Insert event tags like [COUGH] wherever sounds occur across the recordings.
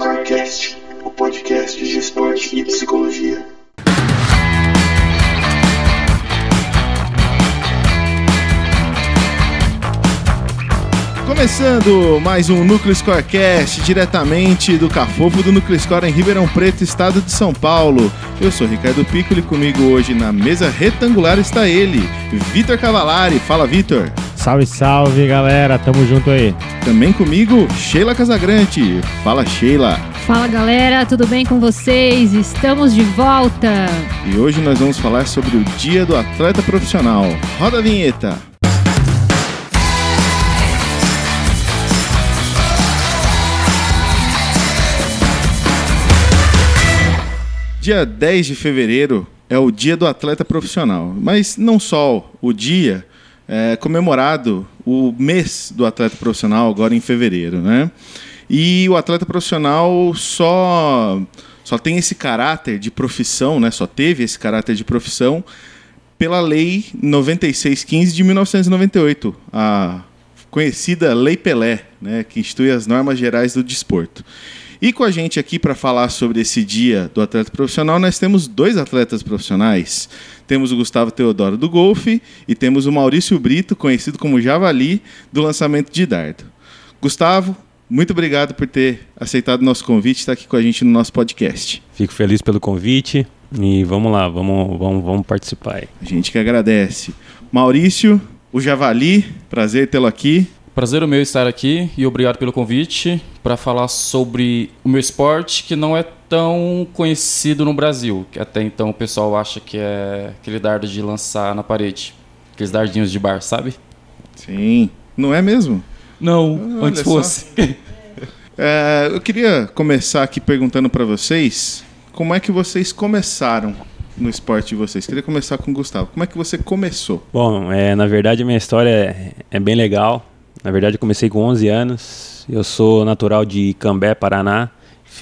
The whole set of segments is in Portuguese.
Scorecast, o podcast de esporte e psicologia. Começando mais um Núcleo Scorecast, diretamente do Cafofo do Núcleo Score em Ribeirão Preto, estado de São Paulo. Eu sou Ricardo Piccoli e comigo hoje na mesa retangular está ele, Vitor Cavalari. Fala, Vitor. Salve, salve, galera. Tamo junto aí. Também comigo, Sheila Casagrande. Fala, Sheila. Fala galera, tudo bem com vocês? Estamos de volta! E hoje nós vamos falar sobre o Dia do Atleta Profissional. Roda a vinheta. Dia 10 de fevereiro é o Dia do Atleta Profissional, mas não só o dia, é comemorado o mês do atleta profissional agora em fevereiro, né? E o atleta profissional só só tem esse caráter de profissão, né? Só teve esse caráter de profissão pela Lei 9615 de 1998, a conhecida Lei Pelé, né, que institui as normas gerais do desporto. E com a gente aqui para falar sobre esse dia do atleta profissional, nós temos dois atletas profissionais. Temos o Gustavo Teodoro do golfe e temos o Maurício Brito, conhecido como Javali, do lançamento de dardo. Gustavo, muito obrigado por ter aceitado o nosso convite e estar aqui com a gente no nosso podcast. Fico feliz pelo convite e vamos lá, vamos, vamos, vamos participar aí. A gente que agradece. Maurício, o Javali, prazer tê-lo aqui. Prazer o meu estar aqui e obrigado pelo convite para falar sobre o meu esporte que não é tão conhecido no Brasil. Que até então o pessoal acha que é aquele dardo de lançar na parede. Aqueles dardinhos de bar, sabe? Sim. Não é mesmo? Não, Olha antes fosse. [LAUGHS] É, eu queria começar aqui perguntando para vocês como é que vocês começaram no esporte de vocês. Queria começar com o Gustavo. Como é que você começou? Bom, é, na verdade a minha história é, é bem legal. Na verdade eu comecei com 11 anos. Eu sou natural de Cambé, Paraná.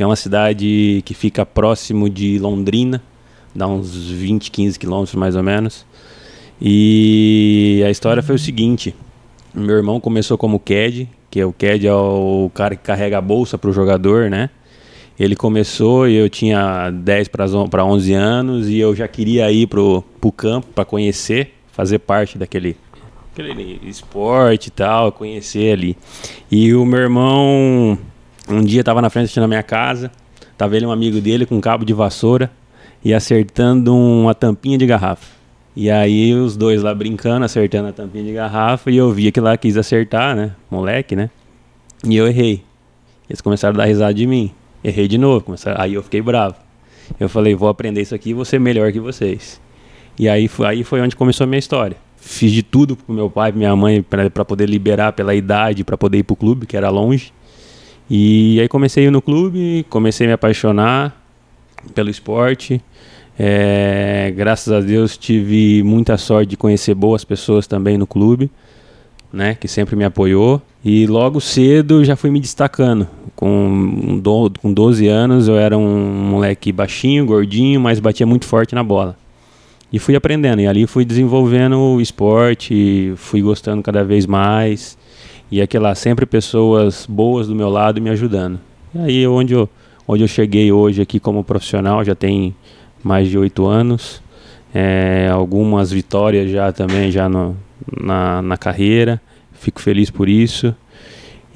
É uma cidade que fica próximo de Londrina, dá uns 20, 15 quilômetros mais ou menos. E a história foi o seguinte: meu irmão começou como CAD, que é o CAD é o cara que carrega a bolsa para o jogador, né? Ele começou e eu tinha 10 para 11 anos e eu já queria ir pro, pro campo para conhecer, fazer parte daquele aquele esporte e tal, conhecer ali. E o meu irmão um dia estava na frente da minha casa, tava ele um amigo dele com um cabo de vassoura e acertando uma tampinha de garrafa. E aí os dois lá brincando, acertando a tampinha de garrafa, e eu via que lá quis acertar, né? Moleque, né? E eu errei. Eles começaram a dar risada de mim. Errei de novo. Começaram... Aí eu fiquei bravo. Eu falei, vou aprender isso aqui e vou ser melhor que vocês. E aí, aí foi onde começou a minha história. Fiz de tudo pro meu pai, pra minha mãe, para poder liberar pela idade, para poder ir pro clube, que era longe. E aí comecei no clube, comecei a me apaixonar pelo esporte. É, graças a Deus tive muita sorte de conhecer boas pessoas também no clube, né, que sempre me apoiou. E logo cedo já fui me destacando. Com, com 12 anos eu era um moleque baixinho, gordinho, mas batia muito forte na bola. E fui aprendendo, e ali fui desenvolvendo o esporte, fui gostando cada vez mais. E aquela sempre pessoas boas do meu lado me ajudando. E aí onde eu, onde eu cheguei hoje aqui como profissional, já tem mais de oito anos. É, algumas vitórias já também já no, na, na carreira. Fico feliz por isso.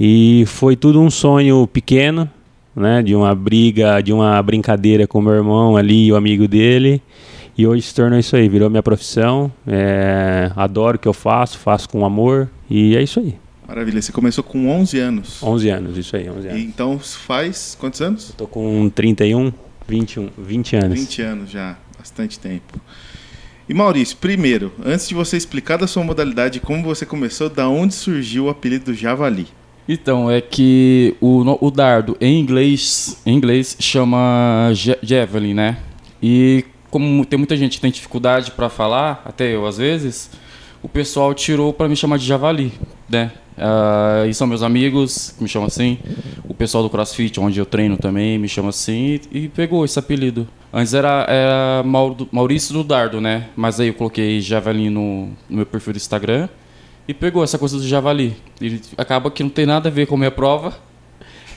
E foi tudo um sonho pequeno, né? De uma briga, de uma brincadeira com meu irmão ali e o amigo dele. E hoje se tornou isso aí, virou minha profissão. É, adoro o que eu faço, faço com amor. E é isso aí. Maravilha. Você começou com 11 anos. 11 anos, isso aí, 11 E anos. então faz quantos anos? Tô com 31, 21, 20 anos. 20 anos já. Bastante tempo. E Maurício, primeiro, antes de você explicar da sua modalidade, como você começou, da onde surgiu o apelido do Javali? Então, é que o, o dardo em inglês, em inglês chama ja- javelin, né? E como tem muita gente que tem dificuldade para falar, até eu às vezes, o pessoal tirou para me chamar de javali, né? Ah, e são meus amigos que me chamam assim. O pessoal do CrossFit, onde eu treino também, me chama assim e, e pegou esse apelido. Antes era, era Maurício do Dardo, né? Mas aí eu coloquei Javali no, no meu perfil do Instagram e pegou essa coisa do Javali. E acaba que não tem nada a ver com a minha prova.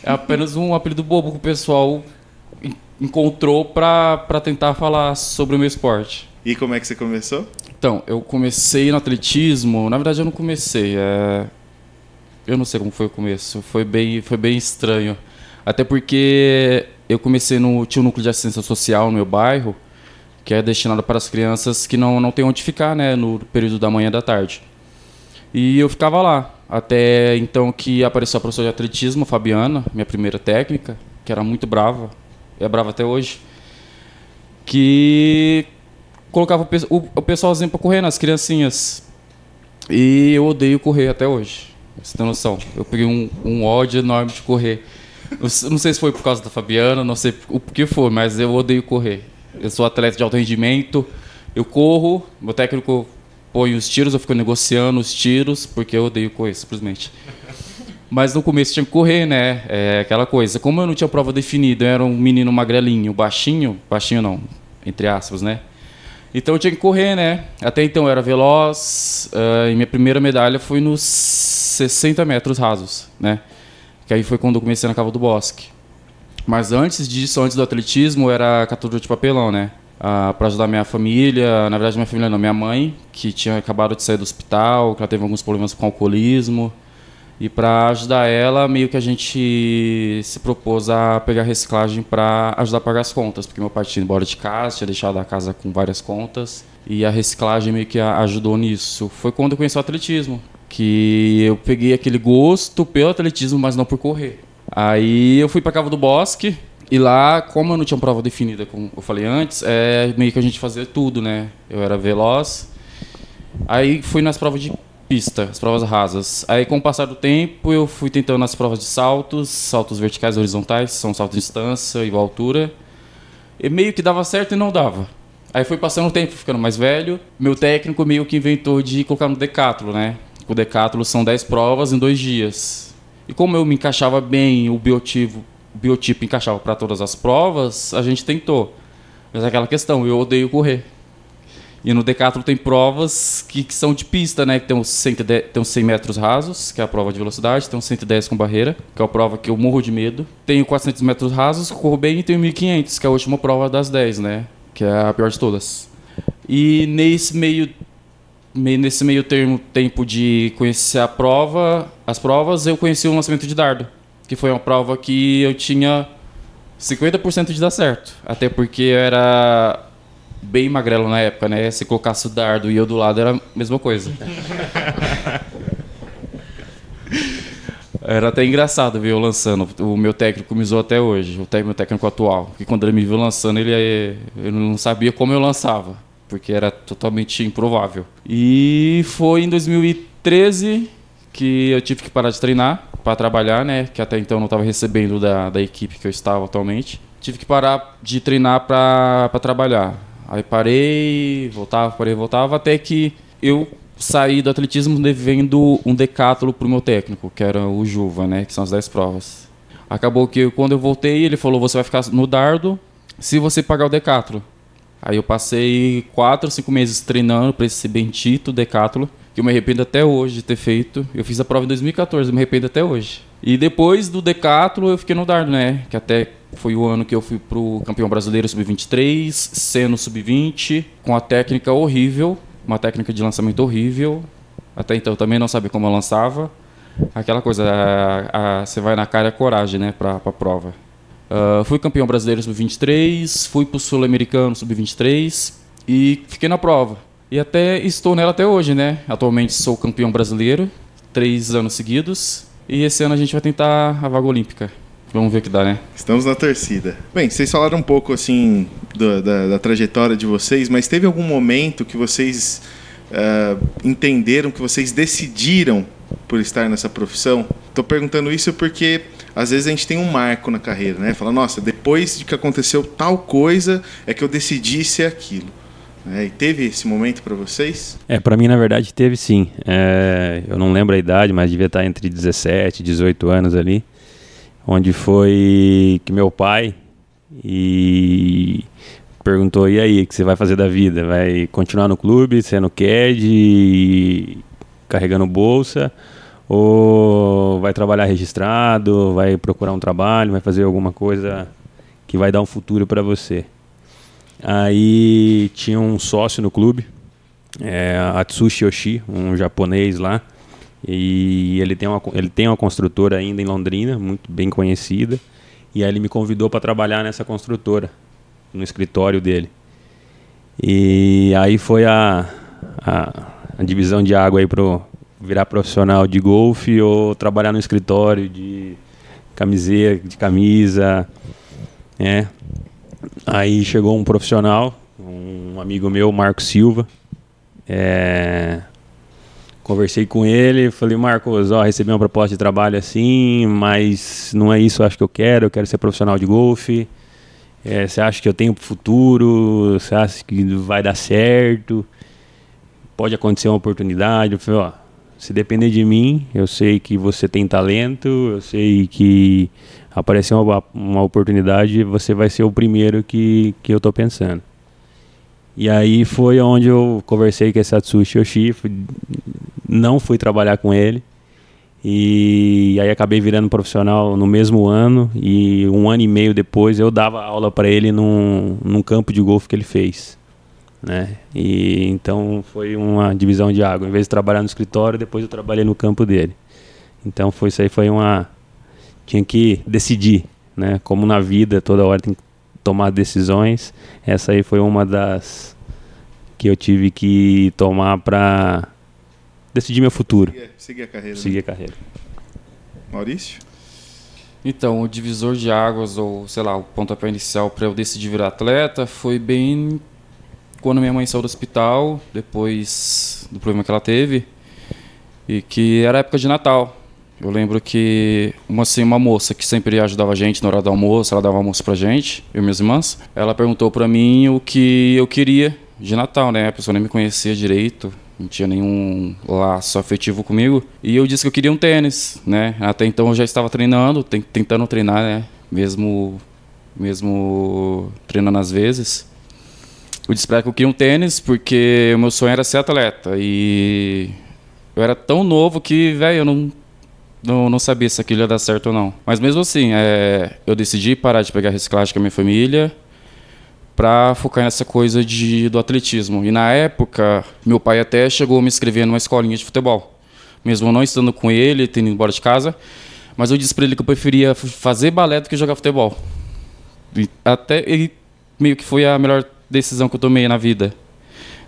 É apenas um apelido bobo que o pessoal encontrou pra tentar falar sobre o meu esporte. E como é que você começou? Então, eu comecei no atletismo. Na verdade, eu não comecei. é, Eu não sei como foi o começo. Foi bem, foi bem estranho. Até porque eu comecei no. Tinha um núcleo de assistência social no meu bairro, que é destinado para as crianças que não, não têm onde ficar, né? No período da manhã e da tarde. E eu ficava lá. Até então que apareceu a professora de atletismo, Fabiana, minha primeira técnica, que era muito brava. É brava até hoje. Que colocava o, o, pessoalzinho pra correr nas criancinhas. E eu odeio correr até hoje. Você tem noção? Eu peguei um, um ódio enorme de correr. Não sei se foi por causa da Fabiana, não sei o que foi, mas eu odeio correr. Eu sou atleta de alto rendimento, eu corro, meu técnico põe os tiros, eu fico negociando os tiros, porque eu odeio correr, simplesmente. Mas no começo tinha que correr, né? É aquela coisa. Como eu não tinha prova definida, eu era um menino magrelinho, baixinho, baixinho não, entre aspas, né? Então eu tinha que correr, né? Até então eu era veloz, ah, e minha primeira medalha foi nos 60 metros rasos, né? Que aí foi quando eu comecei na Cava do Bosque. Mas antes disso, antes do atletismo, eu era catador de papelão, né? Ah, para ajudar minha família, na verdade minha família não, minha mãe, que tinha acabado de sair do hospital, que ela teve alguns problemas com alcoolismo. E para ajudar ela, meio que a gente se propôs a pegar reciclagem para ajudar a pagar as contas, porque meu pai tinha ido embora de casa, tinha deixado a casa com várias contas, e a reciclagem meio que ajudou nisso. Foi quando eu conheci o atletismo, que eu peguei aquele gosto pelo atletismo, mas não por correr. Aí eu fui para Cava do Bosque, e lá, como eu não tinha prova definida, como eu falei antes, é meio que a gente fazia tudo, né? Eu era veloz, Aí fui nas provas de pista, as provas rasas. Aí com o passar do tempo eu fui tentando nas provas de saltos, saltos verticais horizontais, são saltos de distância igual altura. E meio que dava certo e não dava. Aí foi passando o tempo, ficando mais velho. Meu técnico meio que inventou de colocar no decátulo, né? O decátulo são 10 provas em dois dias. E como eu me encaixava bem, o biotipo, o biotipo encaixava para todas as provas, a gente tentou. Mas é aquela questão, eu odeio correr. E no Decathlon tem provas que, que são de pista, né? Que tem os, 110, tem os 100 metros rasos, que é a prova de velocidade. Tem os 110 com barreira, que é a prova que eu morro de medo. Tem o 400 metros rasos, corro bem. E tem o 1500, que é a última prova das 10, né? Que é a pior de todas. E nesse meio, meio- nesse meio termo, tempo de conhecer a prova, as provas, eu conheci o lançamento de dardo. Que foi uma prova que eu tinha 50% de dar certo. Até porque eu era bem magrelo na época, né? Se colocasse o dardo e eu do lado era a mesma coisa. Era até engraçado ver eu lançando. O meu técnico me usou até hoje, o meu técnico atual. Que quando ele me viu lançando, ele eh, eu não sabia como eu lançava, porque era totalmente improvável. E foi em 2013 que eu tive que parar de treinar para trabalhar, né? Que até então eu não estava recebendo da, da equipe que eu estava atualmente. Tive que parar de treinar para trabalhar. Aí parei, voltava, parei, voltava, até que eu saí do atletismo devendo um decátulo pro meu técnico, que era o Juva, né? Que são as 10 provas. Acabou que quando eu voltei, ele falou: você vai ficar no dardo se você pagar o decátulo. Aí eu passei 4, 5 meses treinando para esse bendito decátulo, que eu me arrependo até hoje de ter feito. Eu fiz a prova em 2014, eu me arrependo até hoje. E depois do decátulo eu fiquei no dardo, né? Que até foi o ano que eu fui pro campeão brasileiro sub-23, seno sub-20, com a técnica horrível, uma técnica de lançamento horrível. Até então eu também não sabia como eu lançava. Aquela coisa, você vai na cara a coragem, né, pra, pra prova. Ah, fui campeão brasileiro sub-23, fui pro sul-americano sub-23 e fiquei na prova. E até estou nela até hoje, né? Atualmente sou campeão brasileiro, três anos seguidos. E esse ano a gente vai tentar a vaga olímpica. Vamos ver o que dá, né? Estamos na torcida. Bem, vocês falaram um pouco assim da, da- da trajetória de vocês, mas teve algum momento que vocês ah, entenderam, que vocês decidiram por estar nessa profissão? Estou perguntando isso porque às vezes a gente tem um marco na carreira, né? Fala, nossa, depois de que aconteceu tal coisa é que eu decidi ser aquilo. É, e teve esse momento para vocês? É, pra mim, na verdade, teve sim. É, eu não lembro a idade, mas devia estar entre 17 e 18 anos ali. Onde foi que meu pai e perguntou: e aí, o que você vai fazer da vida? Vai continuar no clube, sendo CAD, carregando bolsa? ou vai trabalhar registrado, vai procurar um trabalho, vai fazer alguma coisa que vai dar um futuro para você. Aí tinha um sócio no clube, é, Atsushi Yoshi, um japonês lá, e ele tem, uma, ele tem uma construtora ainda em Londrina, muito bem conhecida, e aí ele me convidou para trabalhar nessa construtora, no escritório dele. E aí foi a, a, a divisão de água aí pro virar profissional de golfe ou trabalhar no escritório de camiseta, de camisa, né? Aí chegou um profissional, um amigo meu, Marco Silva. É... Conversei com ele, falei, Marcos, ó, recebi uma proposta de trabalho assim, mas não é isso acho que eu quero, eu quero ser profissional de golfe. É, você acha que eu tenho futuro? Você acha que vai dar certo? Pode acontecer uma oportunidade? Eu falei, ó, se depender de mim, eu sei que você tem talento, eu sei que aparecer uma, uma oportunidade, você vai ser o primeiro que, que eu tô pensando. E aí foi onde eu conversei com esse Atsushi Yoshi, não fui trabalhar com ele. E aí acabei virando profissional no mesmo ano e um ano e meio depois eu dava aula para ele num, num campo de golfe que ele fez. Né? E então foi uma divisão de água. Em vez de trabalhar no escritório, depois eu trabalhei no campo dele. Então foi isso aí foi uma tinha que decidir, né? Como na vida toda hora tem que tomar decisões. Essa aí foi uma das que eu tive que tomar para decidir meu futuro. Seguir, seguir a carreira. Seguir né? a carreira. Maurício? Então, o divisor de águas, ou sei lá, o pontapé inicial para eu decidir virar atleta foi bem quando minha mãe saiu do hospital, depois do problema que ela teve, e que era época de Natal. Eu lembro que uma, assim, uma moça que sempre ajudava a gente na hora do almoço, ela dava almoço pra gente, eu e minhas irmãs, ela perguntou pra mim o que eu queria de Natal, né? A pessoa nem me conhecia direito, não tinha nenhum laço afetivo comigo. E eu disse que eu queria um tênis, né? Até então eu já estava treinando, tentando treinar, né? Mesmo, mesmo treinando às vezes. Eu disse pra ela que eu queria um tênis porque o meu sonho era ser atleta. E eu era tão novo que, velho, eu não, não, não sabia se aquilo ia dar certo ou não. Mas mesmo assim, é, eu decidi parar de pegar reciclagem com a minha família para focar nessa coisa de, do atletismo. E na época, meu pai até chegou a me inscrever numa escolinha de futebol. Mesmo não estando com ele, tendo ido embora de casa. Mas eu disse para ele que eu preferia fazer balé do que jogar futebol. E até meio que foi a melhor decisão que eu tomei na vida.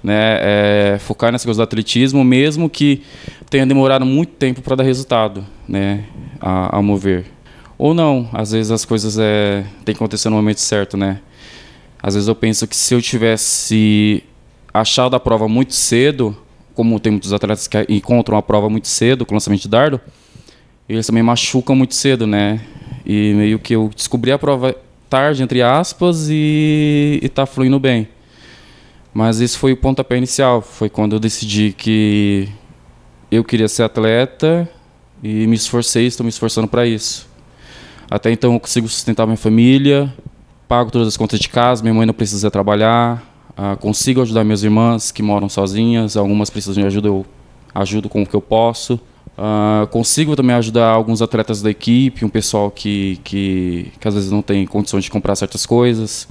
Né? É, focar nessa coisa do atletismo, mesmo que tenha demorado muito tempo para dar resultado, né? A, ao mover. Ou não, às vezes as coisas é, tem que acontecer no momento certo, né? Às vezes eu penso que se eu tivesse achado a prova muito cedo, como tem muitos atletas que encontram a prova muito cedo, com lançamento de dardo, eles também machucam muito cedo, né? E meio que eu descobri a prova tarde, entre aspas, e, e tá fluindo bem. Mas esse foi o pontapé inicial. Foi quando eu decidi que eu queria ser atleta e me esforcei, estou me esforçando para isso. Até então eu consigo sustentar minha família, pago todas as contas de casa, minha mãe não precisa trabalhar, uh, consigo ajudar minhas irmãs que moram sozinhas, algumas precisam de ajuda, eu ajudo com o que eu posso. Uh, consigo também ajudar alguns atletas da equipe, um pessoal que, que, que às vezes não tem condições de comprar certas coisas,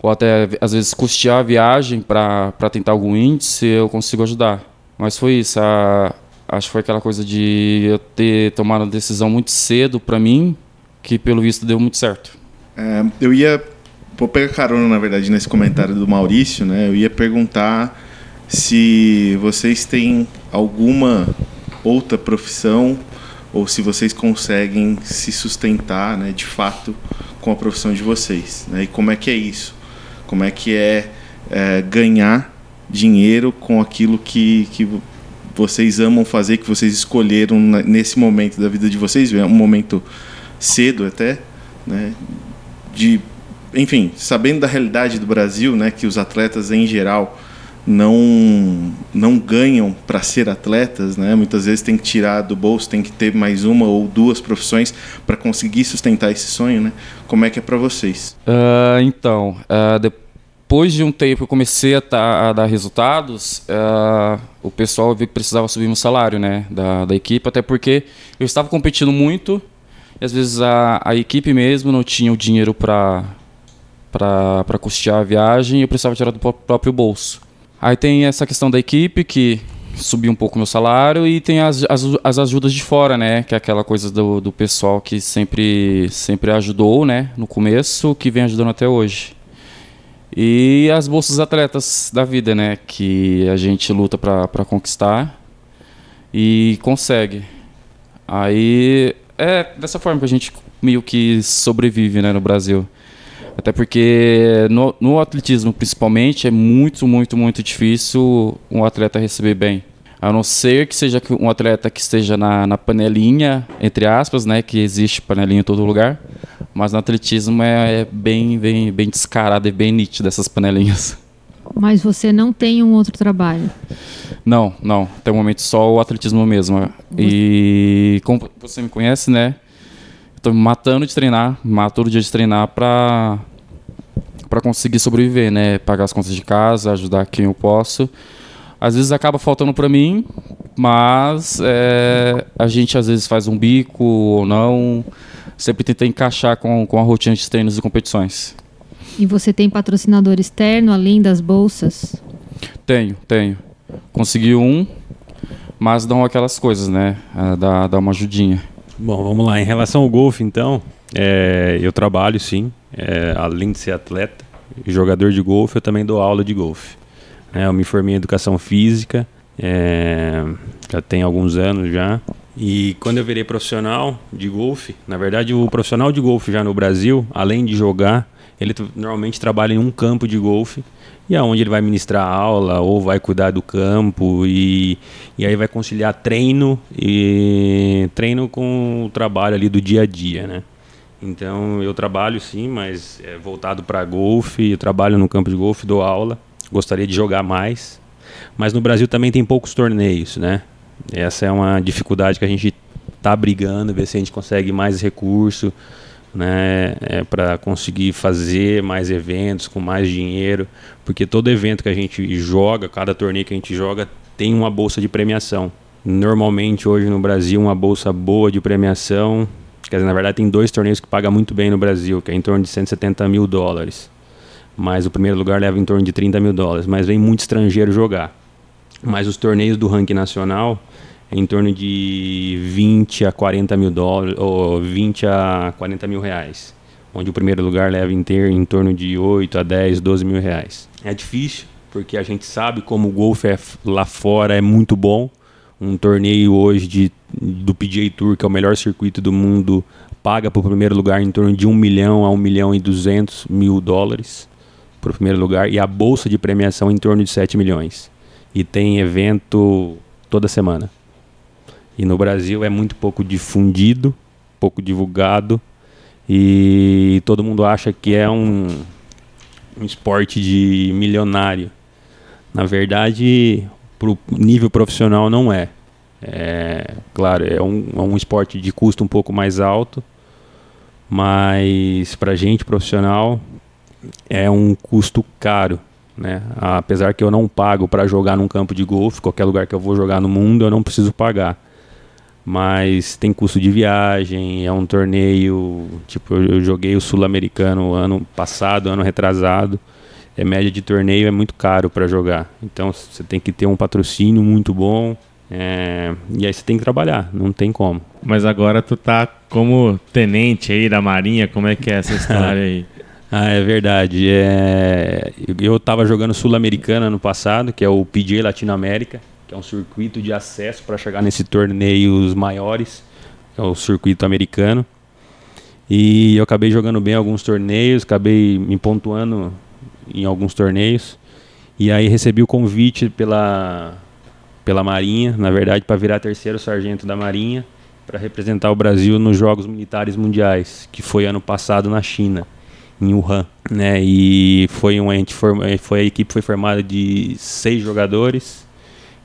ou até às vezes custear a viagem para tentar algum índice, eu consigo ajudar. Mas foi isso, a, acho que foi aquela coisa de eu ter tomado uma decisão muito cedo para mim, que pelo visto deu muito certo. É, eu ia. Vou pegar carona, na verdade, nesse comentário do Maurício, né? Eu ia perguntar se vocês têm alguma outra profissão ou se vocês conseguem se sustentar, né, de fato, com a profissão de vocês, né? E como é que é isso? Como é que é, é ganhar dinheiro com aquilo que, que vocês amam fazer, que vocês escolheram nesse momento da vida de vocês, é um momento cedo até, né? De, enfim, sabendo da realidade do Brasil, né, que os atletas em geral não não ganham para ser atletas, né? Muitas vezes tem que tirar do bolso, tem que ter mais uma ou duas profissões para conseguir sustentar esse sonho, né? Como é que é para vocês? Uh, então, uh, de, depois de um tempo eu comecei a, tá, a dar resultados, uh, o pessoal viu que precisava subir meu salário, né, da, da equipe, até porque eu estava competindo muito e às vezes a, a equipe mesmo não tinha o dinheiro para para custear a viagem e eu precisava tirar do próprio bolso. Aí tem essa questão da equipe que subiu um pouco meu salário e tem as, as, as ajudas de fora, né? Que é aquela coisa do, do pessoal que sempre, sempre ajudou, né? No começo, que vem ajudando até hoje. E as bolsas atletas da vida, né? Que a gente luta para conquistar e consegue. Aí é dessa forma que a gente meio que sobrevive, né? No Brasil. Até porque no, no, atletismo, principalmente, é muito, muito, muito difícil um atleta receber bem. A não ser que seja um atleta que esteja na, na panelinha, entre aspas, né? Que existe panelinha em todo lugar. Mas no atletismo é, é bem, bem, bem descarado e bem nítido essas panelinhas. Mas você não tem um outro trabalho? Não, não. Até o momento só o atletismo mesmo. E como você me conhece, né? Estou me matando de treinar, mato todo dia de treinar para para conseguir sobreviver, né? Pagar as contas de casa, ajudar quem eu posso. Às vezes acaba faltando para mim, mas é, a gente às vezes faz um bico ou não. Sempre tenta encaixar com, com a rotina de treinos e competições. E você tem patrocinador externo além das bolsas? Tenho, tenho. Consegui um, mas dão aquelas coisas, né? Dá, dá uma ajudinha. Bom, vamos lá. Em relação ao golfe, então, é, eu trabalho sim, é, além de ser atleta e jogador de golfe, eu também dou aula de golfe. É, eu me formei em educação física, é, já tem alguns anos já. E quando eu virei profissional de golfe, na verdade o profissional de golfe já no Brasil, além de jogar, ele normalmente trabalha em um campo de golfe e aonde ele vai ministrar aula ou vai cuidar do campo e, e aí vai conciliar treino e treino com o trabalho ali do dia a dia, né? Então eu trabalho sim, mas é voltado para golfe, eu trabalho no campo de golfe, dou aula, gostaria de jogar mais, mas no Brasil também tem poucos torneios, né? Essa é uma dificuldade que a gente está brigando, ver se a gente consegue mais recurso, né, é, para conseguir fazer mais eventos com mais dinheiro, porque todo evento que a gente joga, cada torneio que a gente joga, tem uma bolsa de premiação. Normalmente hoje no Brasil uma bolsa boa de premiação, quer dizer, na verdade tem dois torneios que pagam muito bem no Brasil, que é em torno de 170 mil dólares. Mas o primeiro lugar leva em torno de 30 mil dólares, mas vem muito estrangeiro jogar. Mas os torneios do ranking nacional em torno de 20 a 40 mil dólares, ou 20 a 40 mil reais. Onde o primeiro lugar leva em, ter, em torno de 8 a 10, 12 mil reais. É difícil, porque a gente sabe como o golfe é, lá fora é muito bom. Um torneio hoje de, do PGA Tour, que é o melhor circuito do mundo, paga para o primeiro lugar em torno de 1 milhão a 1 milhão e 200 mil dólares para o primeiro lugar. E a bolsa de premiação em torno de 7 milhões. E tem evento toda semana. E no Brasil é muito pouco difundido, pouco divulgado e todo mundo acha que é um, um esporte de milionário. Na verdade, para o nível profissional não é. É, claro, é um, é um esporte de custo um pouco mais alto, mas para gente profissional é um custo caro. Né? Apesar que eu não pago para jogar num campo de golfe, qualquer lugar que eu vou jogar no mundo eu não preciso pagar mas tem custo de viagem, é um torneio, tipo, eu joguei o sul-americano ano passado, ano retrasado, é média de torneio é muito caro para jogar, então você tem que ter um patrocínio muito bom, é, e aí você tem que trabalhar, não tem como. Mas agora tu tá como tenente aí da marinha, como é que é essa história aí? [LAUGHS] Ah, é verdade. É... Eu estava jogando Sul-Americana ano passado, que é o PGA Latinoamérica que é um circuito de acesso para chegar nesses torneios maiores, que é o circuito americano. E eu acabei jogando bem alguns torneios, acabei me pontuando em alguns torneios. E aí recebi o convite pela, pela Marinha, na verdade, para virar terceiro sargento da Marinha, para representar o Brasil nos Jogos Militares Mundiais, que foi ano passado na China, em Wuhan. Né? E foi, um, foi a equipe foi formada de seis jogadores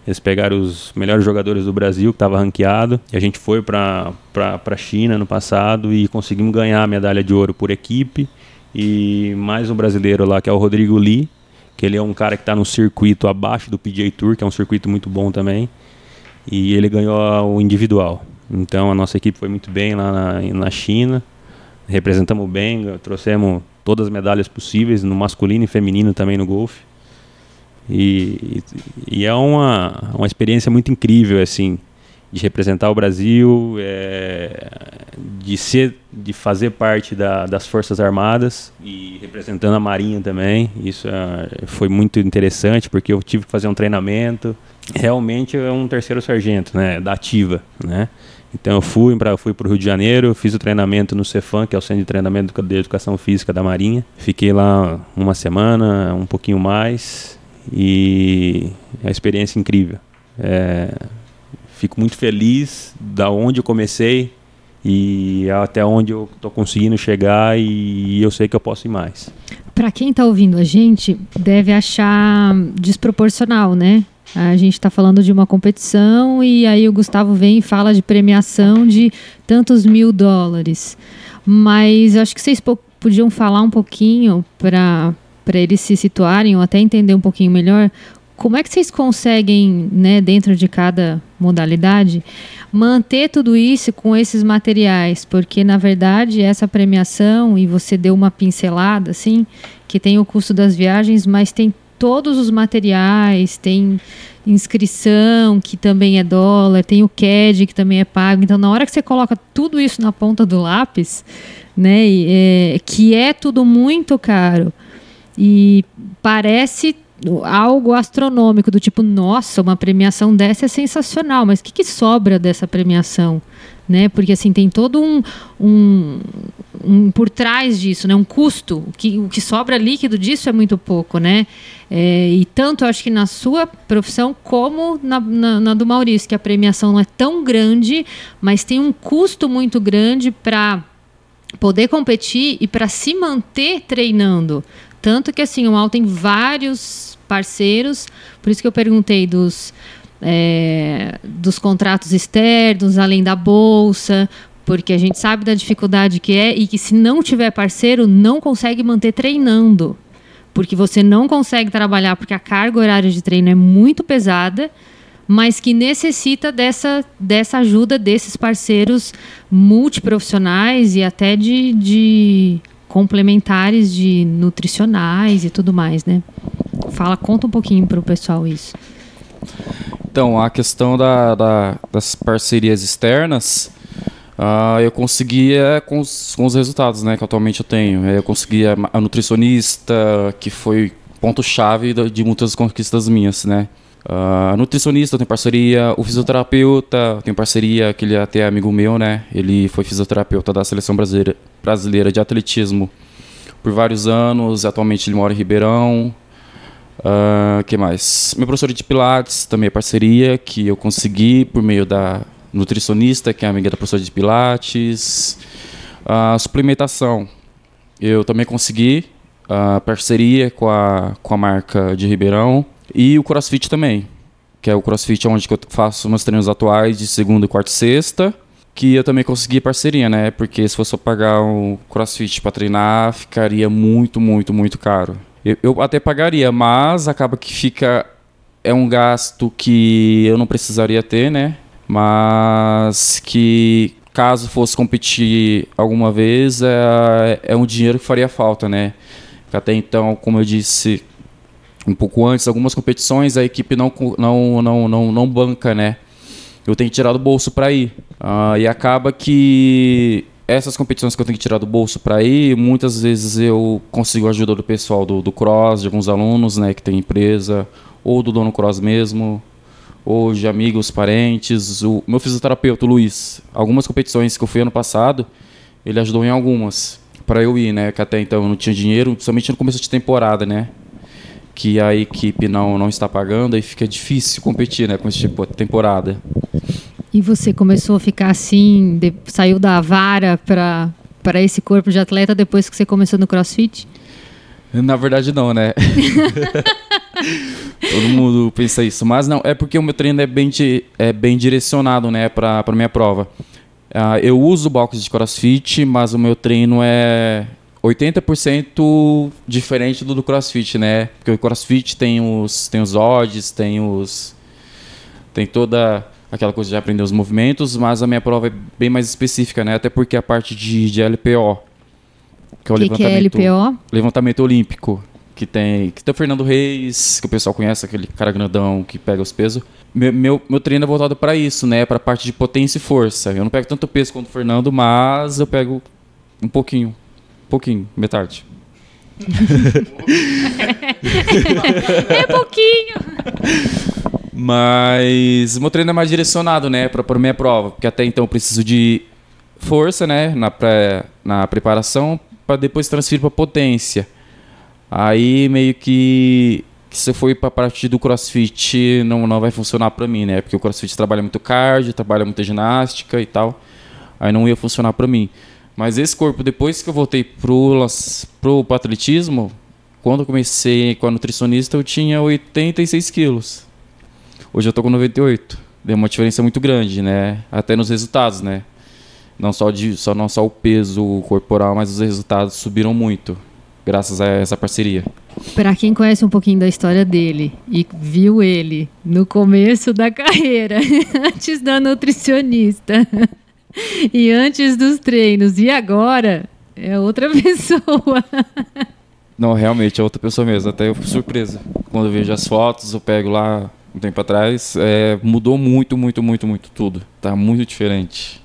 Eles pegaram os melhores jogadores do Brasil, que estava ranqueado, e a gente foi para a China no passado e conseguimos ganhar a medalha de ouro por equipe. E mais um brasileiro lá, que é o Rodrigo Lee, que ele é um cara que está no circuito abaixo do PGA Tour, que é um circuito muito bom também. E ele ganhou o individual. Então a nossa equipe foi muito bem lá na, na China, representamos bem, trouxemos todas as medalhas possíveis, no masculino e feminino também no golfe. E, e, é uma, uma experiência muito incrível, assim, de representar o Brasil, é, de ser, de fazer parte da, das Forças Armadas e representando a Marinha também. Isso é, foi muito interessante porque eu tive que fazer um treinamento. Realmente é um terceiro sargento, né, da ativa, né. Então eu fui para fui o Rio de Janeiro, fiz o treinamento no Cefam, que é o Centro de Treinamento de Educação Física da Marinha. Fiquei lá uma semana, um pouquinho mais, e é uma experiência incrível. É, fico muito feliz da onde eu comecei e até onde eu estou conseguindo chegar e eu sei que eu posso ir mais. Para quem está ouvindo a gente, deve achar desproporcional, né? A gente está falando de uma competição e aí o Gustavo vem e fala de premiação de tantos mil dólares. Mas acho que vocês podiam falar um pouquinho para para eles se situarem ou até entender um pouquinho melhor, como é que vocês conseguem, né, dentro de cada modalidade, manter tudo isso com esses materiais? Porque, na verdade, essa premiação, e você deu uma pincelada, assim, que tem o custo das viagens, mas tem todos os materiais, tem inscrição, que também é dólar, tem o CAD, que também é pago. Então, na hora que você coloca tudo isso na ponta do lápis, né, é, que é tudo muito caro, e parece algo astronômico, do tipo, nossa, uma premiação dessa é sensacional, mas o que, que sobra dessa premiação? Né? Porque assim tem todo um, um, um, por trás disso, né? Um custo. O que, o que sobra líquido disso é muito pouco, né? É, e tanto acho que na sua profissão como na, na, na, do Maurício, que a premiação não é tão grande, mas tem um custo muito grande para poder competir e para se manter treinando. Tanto que assim, o Mal tem vários parceiros, por isso que eu perguntei dos, é, dos contratos externos, além da bolsa, porque a gente sabe da dificuldade que é e que se não tiver parceiro, não consegue manter treinando. Porque você não consegue trabalhar, porque a carga horária de treino é muito pesada, mas que necessita dessa, dessa ajuda desses parceiros multiprofissionais e até de, de complementares de nutricionais e tudo mais, né? Fala, conta um pouquinho para o pessoal isso. Então, a questão da, da, das parcerias externas, uh, eu conseguia com os, com os resultados né, que atualmente eu tenho. Eu conseguia a nutricionista, que foi ponto-chave de muitas conquistas minhas, né? Uh, nutricionista, eu tenho parceria. O fisioterapeuta, eu tenho parceria, que ele é até amigo meu, né? Ele foi fisioterapeuta da seleção brasileira, brasileira de atletismo por vários anos. Atualmente ele mora em Ribeirão. Uh, que mais? Meu professor de Pilates, também é parceria, que eu consegui por meio da nutricionista, que é amiga da professora de Pilates. Uh, suplementação, eu também consegui uh, parceria com a, com a marca de Ribeirão. E o CrossFit também, que é o CrossFit onde eu faço meus treinos atuais de segunda, quarta e sexta, que eu também consegui parceria, né? Porque se fosse eu pagar um CrossFit para treinar, ficaria muito, muito, muito caro. Eu, eu até pagaria, mas acaba que fica é um gasto que eu não precisaria ter, né? Mas que caso fosse competir alguma vez, é, é um dinheiro que faria falta, né? Até então, como eu disse, um pouco antes, algumas competições a equipe não, não, não, não, não banca, né? Eu tenho que tirar do bolso para ir. Uh, e acaba que essas competições que eu tenho que tirar do bolso para ir, muitas vezes eu consigo a ajuda do pessoal do, do cross, de alguns alunos, né, que tem empresa, ou do dono cross mesmo, ou de amigos, parentes. O meu fisioterapeuta, o Luiz, algumas competições que eu fui ano passado, ele ajudou em algumas para eu ir, né, que até então eu não tinha dinheiro, principalmente no começo de temporada, né que a equipe não, não está pagando, aí fica difícil competir né, com esse tipo de temporada. E você começou a ficar assim, de, saiu da vara para esse corpo de atleta depois que você começou no crossfit? Na verdade, não, né? [LAUGHS] Todo mundo pensa isso. Mas não, é porque o meu treino é bem, é bem direcionado, né, pra, pra minha prova. Ah, eu uso box de crossfit, mas o meu treino é 80% diferente do do crossfit, né? Porque o crossfit tem os, tem os odds, tem os. Tem toda aquela coisa de aprender os movimentos, mas a minha prova é bem mais específica, né? Até porque a parte de, de LPO. Que é o que, que é levantamento- LPO? levantamento olímpico que tem que tem o Fernando Reis que o pessoal conhece aquele cara grandão que pega os pesos meu, meu, meu treino é voltado para isso né para parte de potência e força eu não pego tanto peso quanto o Fernando mas eu pego um pouquinho pouquinho metade [LAUGHS] É pouquinho. mas o meu treino é mais direcionado né para para minha prova porque até então eu preciso de força né na pré, na preparação para depois transferir para potência Aí meio que, que se for para a parte do crossfit não, não vai funcionar para mim, né? Porque o crossfit trabalha muito cardio, trabalha muita ginástica e tal. Aí não ia funcionar para mim. Mas esse corpo, depois que eu voltei pro, pro atletismo, quando eu comecei com a nutricionista, eu tinha 86 quilos. Hoje eu tô com 98. Deu uma diferença muito grande, né? Até nos resultados, né? Não só, de, só, não só o peso corporal, mas os resultados subiram muito. Graças a essa parceria. Para quem conhece um pouquinho da história dele e viu ele no começo da [LAUGHS] carreira, antes da nutricionista e antes dos treinos e agora é outra [LAUGHS] pessoa. Não, realmente é outra pessoa mesmo. Até eu fui surpresa. Quando eu vejo as fotos, eu pego lá um tempo atrás. é, mudou muito, muito, muito, muito tudo. Tá muito diferente.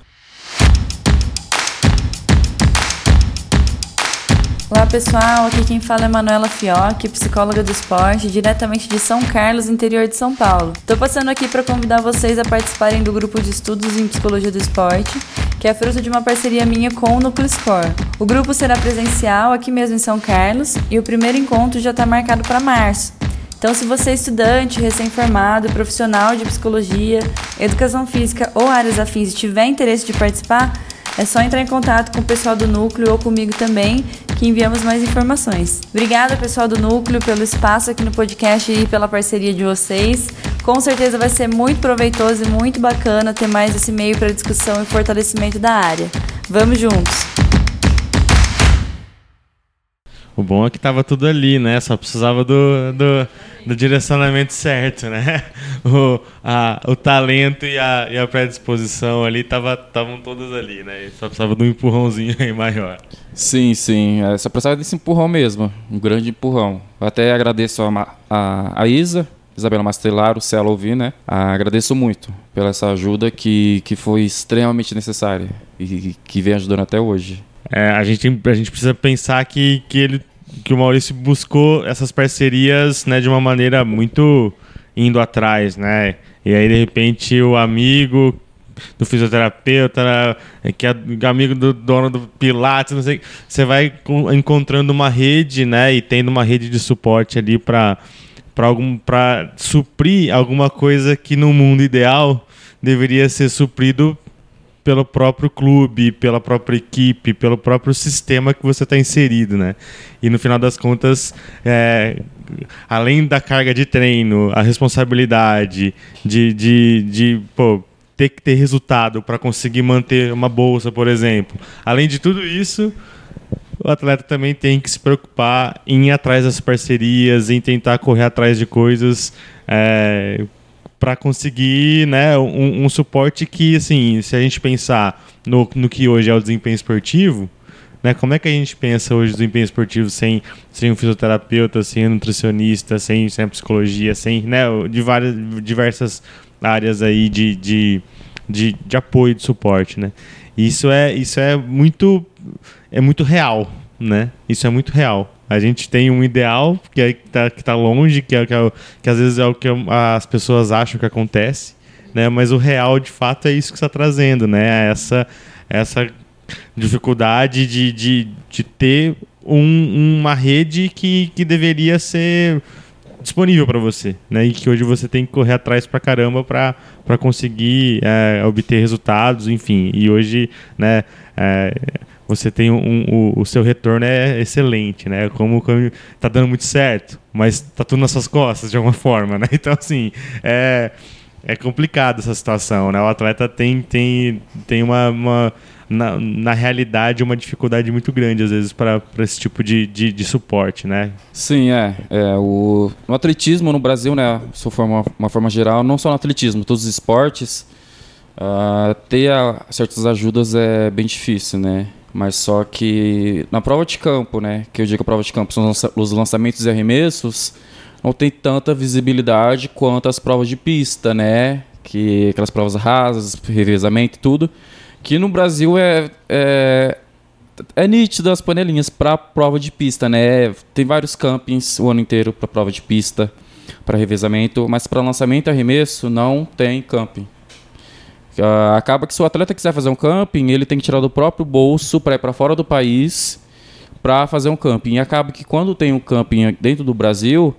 Olá pessoal, aqui quem fala é Manuela Fioc, psicóloga do esporte, diretamente de São Carlos, interior de São Paulo. Tô passando aqui para convidar vocês a participarem do grupo de estudos em psicologia do esporte, que é fruto de uma parceria minha com o Núcleo Score. O grupo será presencial aqui mesmo em São Carlos e o primeiro encontro já está marcado para março. Então, se você é estudante, recém-formado, profissional de psicologia, educação física ou áreas afins e tiver interesse de participar, é só entrar em contato com o pessoal do núcleo ou comigo também, que enviamos mais informações. Obrigada, pessoal do núcleo, pelo espaço aqui no podcast e pela parceria de vocês. Com certeza vai ser muito proveitoso e muito bacana ter mais esse meio para discussão e fortalecimento da área. Vamos juntos! O bom é que tava tudo ali, né? Só precisava do, do, do direcionamento certo, né? [LAUGHS] O, a, o talento e a, e a predisposição ali estavam todas ali, né? E Só precisava de um empurrãozinho [LAUGHS] aí maior. Sim, sim. É, só precisava desse empurrão mesmo. Um grande empurrão. Eu até agradeço a, a, a Isa, Isabela Mastelaro, se ela ouvir, né? Ah, agradeço muito pela essa ajuda que, que foi extremamente necessária e que vem ajudando até hoje. É, a, gente, a gente precisa pensar que, que, ele, que o Maurício buscou essas parcerias né, de uma maneira muito indo atrás, né? E aí, de repente, o amigo do fisioterapeuta, que é amigo do dono do Pilates, não sei, você vai encontrando uma rede, né? E tendo uma rede de suporte ali para para algum para suprir alguma coisa que no mundo ideal deveria ser suprido pelo próprio clube, pela própria equipe, pelo próprio sistema que você está inserido, né? E no final das contas, é, além da carga de treino, a responsabilidade de, de, de pô, ter que ter resultado para conseguir manter uma bolsa, por exemplo. Além de tudo isso, o atleta também tem que se preocupar em ir atrás das parcerias, em tentar correr atrás de coisas é, para conseguir né, um, um suporte que, assim, se a gente pensar no, no que hoje é o desempenho esportivo, né, como é que a gente pensa hoje o desempenho esportivo sem, sem um fisioterapeuta, sem um nutricionista, sem, sem psicologia, sem né, de várias, diversas áreas aí de, de, de, de apoio, de suporte, né? Isso é, isso é muito é muito real, né? Isso é muito real. A gente tem um ideal que é, que tá, que tá longe, que, é, que, é, que às vezes é o que as pessoas acham que acontece, né? Mas o real, de fato, é isso que está trazendo, né? Essa, essa dificuldade de, de, de ter um- uma rede que, que deveria ser disponível para você, né? E que hoje você tem que correr atrás pra caramba para conseguir é, obter resultados, enfim. E hoje, né? é, você tem um, o, o seu retorno é excelente, né? Como, como tá dando muito certo, mas tá tudo nas suas costas de alguma [LAUGHS] forma, né? Então, assim, é, é complicado essa situação, né? O atleta tem, tem, tem uma, uma na, na realidade, uma dificuldade muito grande, às vezes, para esse tipo de, de, de, suporte, né? Sim, é. é o, no atletismo no Brasil, né, se for uma, uma forma geral, não só no atletismo, todos os esportes, uh, ter a, certas ajudas é bem difícil, né? Mas só que na prova de campo, né? Que eu digo que a prova de campo são os lançamentos e arremessos, não tem tanta visibilidade quanto as provas de pista, né? Que aquelas provas rasas, revezamento e tudo. Que no Brasil é, é, é nítido as panelinhas para prova de pista, né? Tem vários campings o ano inteiro para prova de pista, para revezamento, mas para lançamento e arremesso não tem camping. Uh, acaba que se o atleta quiser fazer um camping, ele tem que tirar do próprio bolso para ir para fora do país para fazer um camping. E acaba que quando tem um camping dentro do Brasil,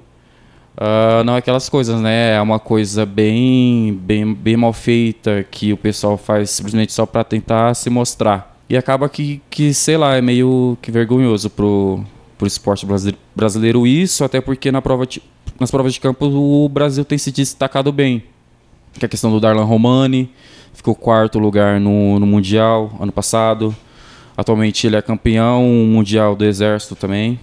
uh, não é aquelas coisas, né? É uma coisa bem, bem, bem mal feita que o pessoal faz simplesmente só para tentar se mostrar. E acaba que, que, sei lá, é meio que vergonhoso pro, pro esporte brasileiro isso, até porque na prova de, nas provas de campo o Brasil tem se destacado bem. Que é a questão do Darlan Romani, ficou quarto lugar no, no Mundial ano passado. Atualmente ele é campeão mundial do Exército também.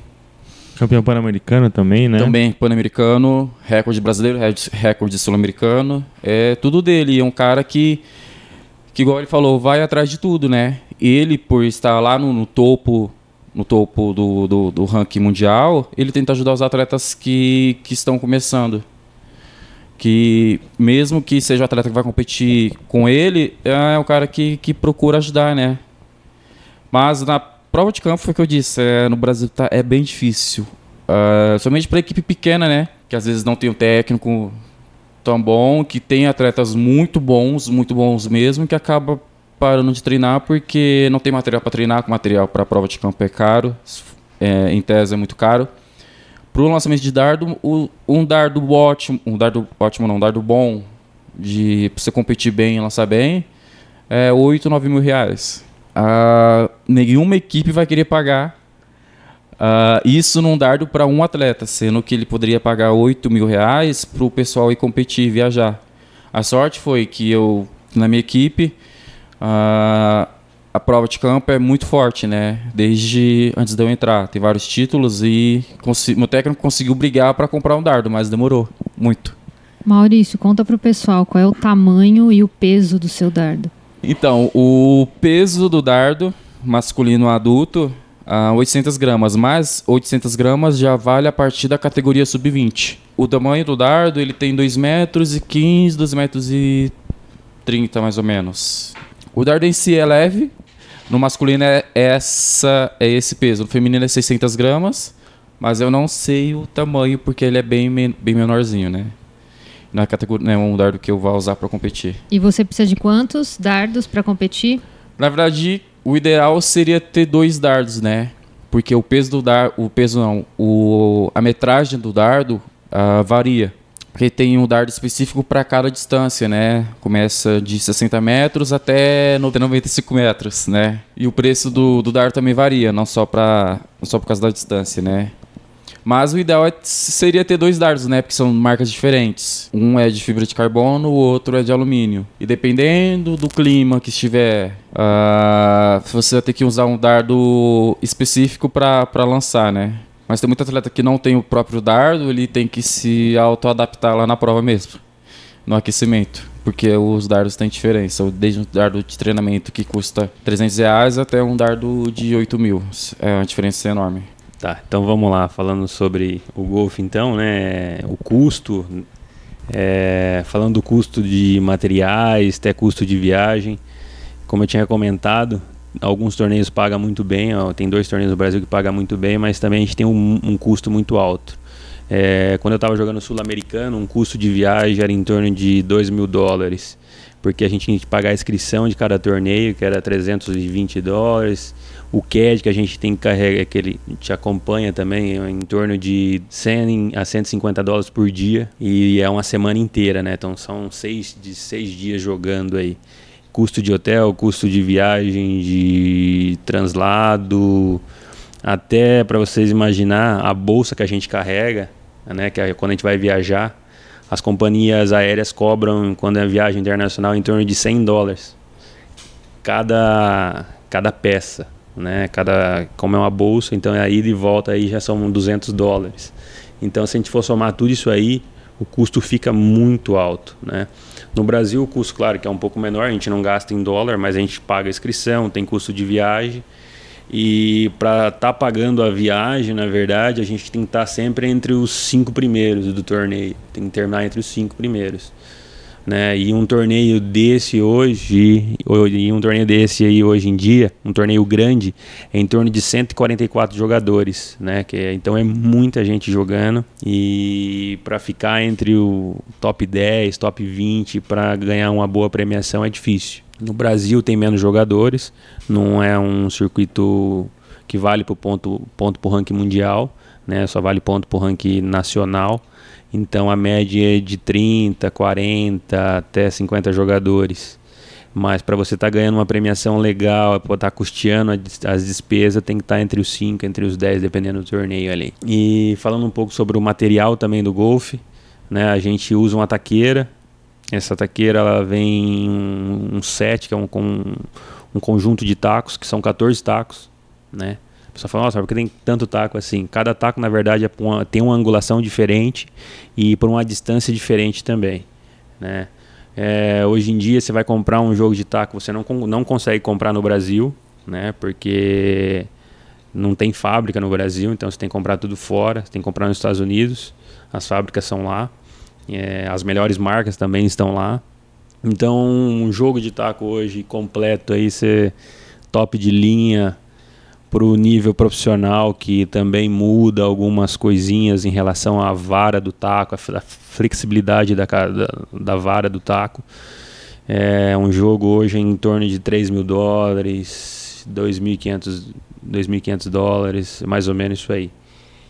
Campeão pan-americano também, né? Também, pan-americano, recorde brasileiro, recorde sul-americano. É tudo dele. É um cara que, que, igual ele falou, vai atrás de tudo, né? Ele, por estar lá no, no topo no topo do, do, do ranking mundial, ele tenta ajudar os atletas que, que estão começando que mesmo que seja o atleta que vai competir com ele, é o cara que, que procura ajudar, né? Mas na prova de campo foi o que eu disse, é, no Brasil tá, é bem difícil. Uh, somente para equipe pequena, né? Que às vezes não tem um técnico tão bom, que tem atletas muito bons, muito bons mesmo, que acaba parando de treinar porque não tem material para treinar, material para prova de campo é caro, é, em tese é muito caro. Para o lançamento de dardo, o, um dardo ótimo, um dardo ótimo não, um dardo bom, de pra você competir bem e lançar bem, é 8, 9 mil reais. Uh, nenhuma equipe vai querer pagar uh, isso num dardo para um atleta, sendo que ele poderia pagar 8 mil reais para o pessoal ir competir viajar. A sorte foi que eu, na minha equipe, uh, a prova de campo é muito forte, né? Desde antes de eu entrar. Tem vários títulos e meu técnico conseguiu brigar para comprar um dardo, mas demorou muito. Maurício, conta para o pessoal qual é o tamanho e o peso do seu dardo. Então, o peso do dardo masculino adulto, uh, 800 gramas, mas 800 gramas já vale a partir da categoria sub-20. O tamanho do dardo, ele tem 2 metros e 15, 2 metros e 30 mais ou menos. O dardo em si é leve, no masculino é, essa, é esse peso. No feminino é 600 gramas. Mas eu não sei o tamanho porque ele é bem, bem menorzinho, né? Não é, categoria, não é um dardo que eu vou usar para competir. E você precisa de quantos dardos para competir? Na verdade, o ideal seria ter dois dardos, né? Porque o peso do dardo, o peso não, o, a metragem do dardo uh, varia. Porque tem um dardo específico para cada distância, né? Começa de 60 metros até 95 metros, né? E o preço do, do dardo também varia, não só, pra, não só por causa da distância, né? Mas o ideal é, seria ter dois dardos, né? Porque são marcas diferentes. Um é de fibra de carbono, o outro é de alumínio. E dependendo do clima que estiver, uh, você vai ter que usar um dardo específico para lançar, né? Mas tem muito atleta que não tem o próprio dardo, ele tem que se auto-adaptar lá na prova mesmo, no aquecimento. Porque os dardos têm diferença, desde um dardo de treinamento que custa 300 reais até um dardo de 8 mil. É uma diferença enorme. Tá, então vamos lá, falando sobre o golfe então, né? O custo, é, falando do custo de materiais, até custo de viagem. Como eu tinha comentado, alguns torneios pagam muito bem, ó, tem dois torneios no Brasil que pagam muito bem, mas também a gente tem um, um custo muito alto. É, quando eu estava jogando Sul-Americano, um custo de viagem era em torno de 2 mil dólares, porque a gente tinha que pagar a inscrição de cada torneio, que era 320 dólares. O CAD que a gente tem que carregar, que ele te acompanha também, é em torno de 100 a 150 dólares por dia. E é uma semana inteira, né? Então são seis, de seis dias jogando aí custo de hotel, custo de viagem, de translado, até para vocês imaginar a bolsa que a gente carrega, né, que é quando a gente vai viajar, as companhias aéreas cobram quando é viagem internacional em torno de 100 dólares cada cada peça, né? Cada como é uma bolsa, então é a ida e volta aí já são 200 dólares. Então se a gente for somar tudo isso aí, o custo fica muito alto, né? No Brasil o custo, claro, que é um pouco menor, a gente não gasta em dólar, mas a gente paga a inscrição, tem custo de viagem. E para estar tá pagando a viagem, na verdade, a gente tem que estar tá sempre entre os cinco primeiros do torneio. Tem que terminar entre os cinco primeiros né? E um torneio desse hoje, e um torneio desse aí hoje em dia, um torneio grande, é em torno de 144 jogadores, né? Que é, então é muita gente jogando e para ficar entre o top 10, top 20 para ganhar uma boa premiação é difícil. No Brasil tem menos jogadores, não é um circuito que vale para ponto ponto pro ranking mundial, né? Só vale ponto pro ranking nacional. Então a média é de 30, 40 até 50 jogadores. Mas para você estar tá ganhando uma premiação legal, estar tá custeando as despesas, tem que estar tá entre os 5, entre os 10, dependendo do torneio ali. E falando um pouco sobre o material também do golfe, né, a gente usa uma taqueira. Essa taqueira ela vem um set, que é um, um, um conjunto de tacos, que são 14 tacos, né? Pessoa fala, nossa, por que tem tanto taco assim? Cada taco, na verdade, é uma, tem uma angulação diferente e por uma distância diferente também, né? É, hoje em dia, você vai comprar um jogo de taco, você não, não consegue comprar no Brasil, né? Porque não tem fábrica no Brasil, então você tem que comprar tudo fora, você tem que comprar nos Estados Unidos, as fábricas são lá, é, as melhores marcas também estão lá. Então, um jogo de taco hoje completo aí, você top de linha, para o nível profissional que também muda algumas coisinhas em relação à vara do taco, a flexibilidade da, da, da vara do taco. É um jogo hoje em torno de 3 mil dólares, 2.500 dólares, mais ou menos isso aí.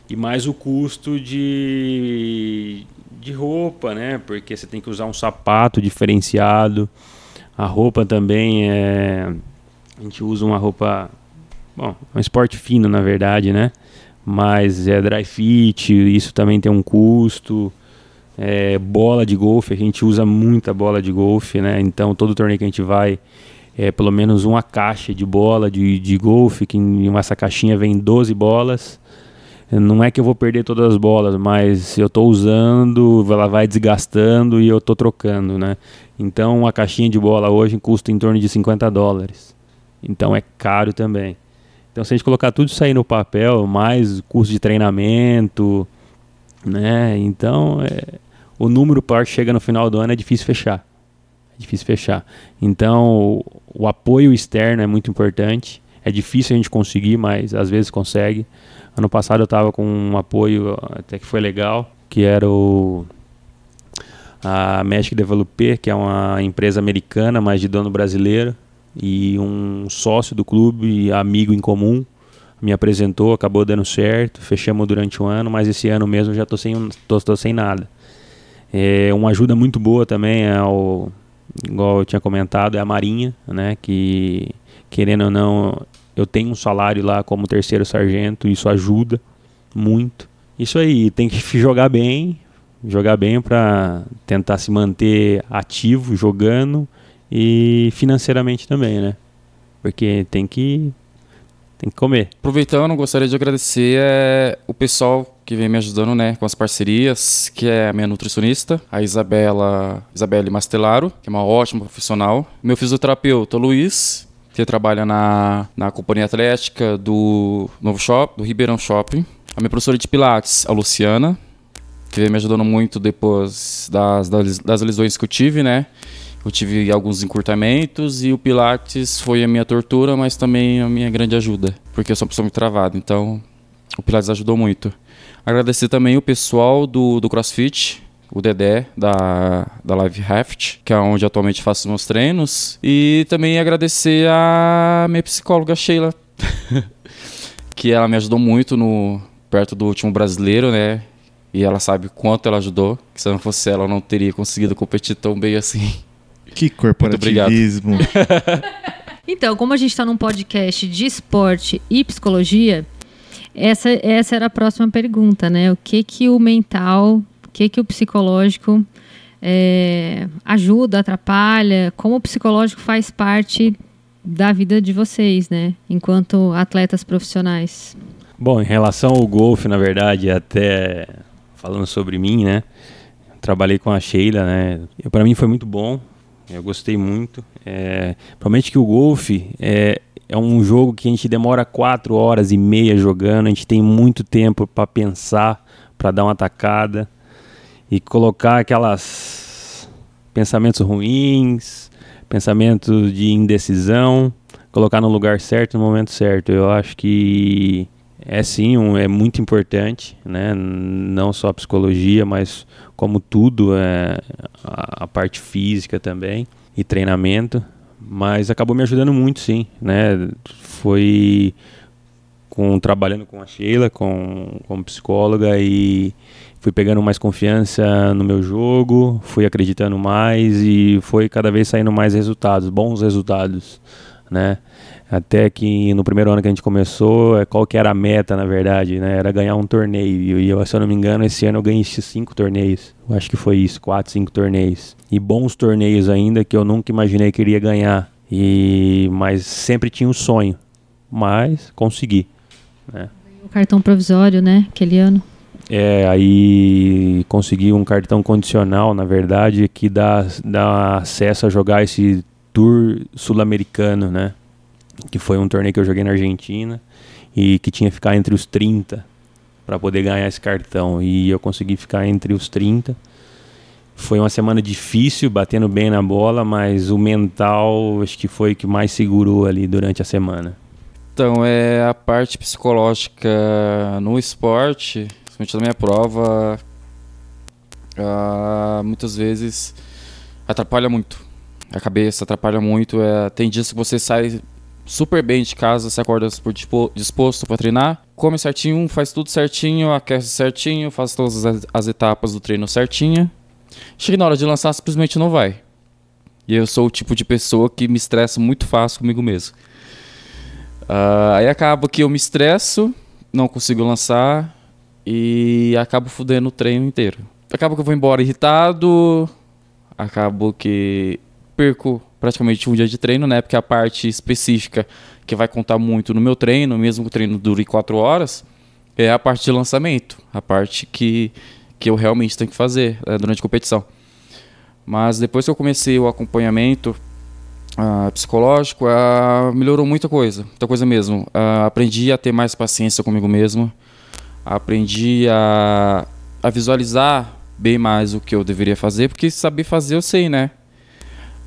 E mais o custo de, de roupa, né? Porque você tem que usar um sapato diferenciado. A roupa também é. A gente usa uma roupa Bom, é um esporte fino, na verdade, né? Mas é dry fit, isso também tem um custo. É, bola de golfe, a gente usa muita bola de golfe, né? Então todo torneio que a gente vai é pelo menos uma caixa de bola de, de golfe, que em essa caixinha vem 12 bolas. Não é que eu vou perder todas as bolas, mas eu estou usando, ela vai desgastando e eu estou trocando, né? Então uma caixinha de bola hoje custa em torno de 50 dólares. Então é caro também. Então, se a gente colocar tudo isso aí no papel, mais curso de treinamento, né? Então, é, o número par chega no final do ano é difícil fechar. É difícil fechar. Então, o, o apoio externo é muito importante. É difícil a gente conseguir, mas às vezes consegue. Ano passado eu estava com um apoio até que foi legal, que era o a Magic Developer, que é uma empresa americana, mas de dono brasileiro e um sócio do clube, amigo em comum, me apresentou, acabou dando certo, fechamos durante um ano, mas esse ano mesmo já estou sem, tô, tô sem nada. É, uma ajuda muito boa também, é o, igual eu tinha comentado, é a Marinha, né, que querendo ou não, eu tenho um salário lá como terceiro sargento, isso ajuda muito. Isso aí, tem que [LAUGHS] jogar bem, jogar bem para tentar se manter ativo jogando e financeiramente também, né? Porque tem que tem que comer. Aproveitando, gostaria de agradecer é, o pessoal que vem me ajudando, né, com as parcerias, que é a minha nutricionista, a Isabela, Isabelle Mastelaro, que é uma ótima profissional. Meu fisioterapeuta, Luiz, que trabalha na, na companhia atlética do Novo Shop, do Ribeirão Shopping. A minha professora de Pilates, a Luciana, que vem me ajudando muito depois das, das, das lesões que eu tive, né? Eu tive alguns encurtamentos e o Pilates foi a minha tortura, mas também a minha grande ajuda, porque eu sou uma pessoa muito travada, então o Pilates ajudou muito. Agradecer também o pessoal do, do CrossFit, o Dedé da, da Live Raft, que é onde atualmente faço meus treinos. E também agradecer a minha psicóloga Sheila, [LAUGHS] que ela me ajudou muito no perto do último brasileiro, né? E ela sabe quanto ela ajudou, que se não fosse ela eu não teria conseguido competir tão bem assim. Que corporativismo. [LAUGHS] Então, como a gente está num podcast de esporte e psicologia, essa, essa era a próxima pergunta, né? O que que o mental, o que que o psicológico é, ajuda, atrapalha? Como o psicológico faz parte da vida de vocês, né? Enquanto atletas profissionais. Bom, em relação ao golfe, na verdade, até falando sobre mim, né? Trabalhei com a Sheila, né? Para mim foi muito bom. Eu gostei muito. É, provavelmente que o golfe é, é um jogo que a gente demora quatro horas e meia jogando. A gente tem muito tempo para pensar, para dar uma atacada e colocar aquelas pensamentos ruins, pensamentos de indecisão, colocar no lugar certo no momento certo. Eu acho que é sim, um, é muito importante, né? Não só a psicologia, mas como tudo, é, a, a parte física também e treinamento. Mas acabou me ajudando muito, sim, né? Foi com trabalhando com a Sheila, com como psicóloga e fui pegando mais confiança no meu jogo, fui acreditando mais e foi cada vez saindo mais resultados, bons resultados, né? Até que no primeiro ano que a gente começou, é, qual que era a meta, na verdade, né? Era ganhar um torneio. E eu, se eu não me engano, esse ano eu ganhei cinco torneios. Eu acho que foi isso, quatro, cinco torneios. E bons torneios ainda que eu nunca imaginei que iria ganhar. E mas sempre tinha um sonho, mas consegui, né? O cartão provisório, né? Aquele ano. É, aí consegui um cartão condicional, na verdade, que dá, dá acesso a jogar esse Tour Sul-Americano, né? Que foi um torneio que eu joguei na Argentina e que tinha que ficar entre os 30 para poder ganhar esse cartão. E eu consegui ficar entre os 30. Foi uma semana difícil, batendo bem na bola, mas o mental acho que foi o que mais segurou ali durante a semana. Então, é a parte psicológica no esporte principalmente na minha prova, uh, muitas vezes atrapalha muito. A cabeça atrapalha muito. É, tem dias que você sai super bem de casa, você acorda por disposto para treinar, come certinho, faz tudo certinho, aquece certinho, faz todas as, as etapas do treino certinho. Chega na hora de lançar, simplesmente não vai. E eu sou o tipo de pessoa que me estressa muito fácil comigo mesmo. Uh, aí acaba que eu me estresso, não consigo lançar, e acabo fudendo o treino inteiro. Acaba que eu vou embora irritado, acabo que perco praticamente um dia de treino, né? Porque a parte específica que vai contar muito no meu treino, mesmo que o treino dure quatro horas, é a parte de lançamento, a parte que, que eu realmente tenho que fazer é, durante a competição. Mas depois que eu comecei o acompanhamento uh, psicológico, uh, melhorou muita coisa, muita coisa mesmo. Uh, aprendi a ter mais paciência comigo mesmo aprendi a, a visualizar bem mais o que eu deveria fazer, porque saber fazer eu sei, né?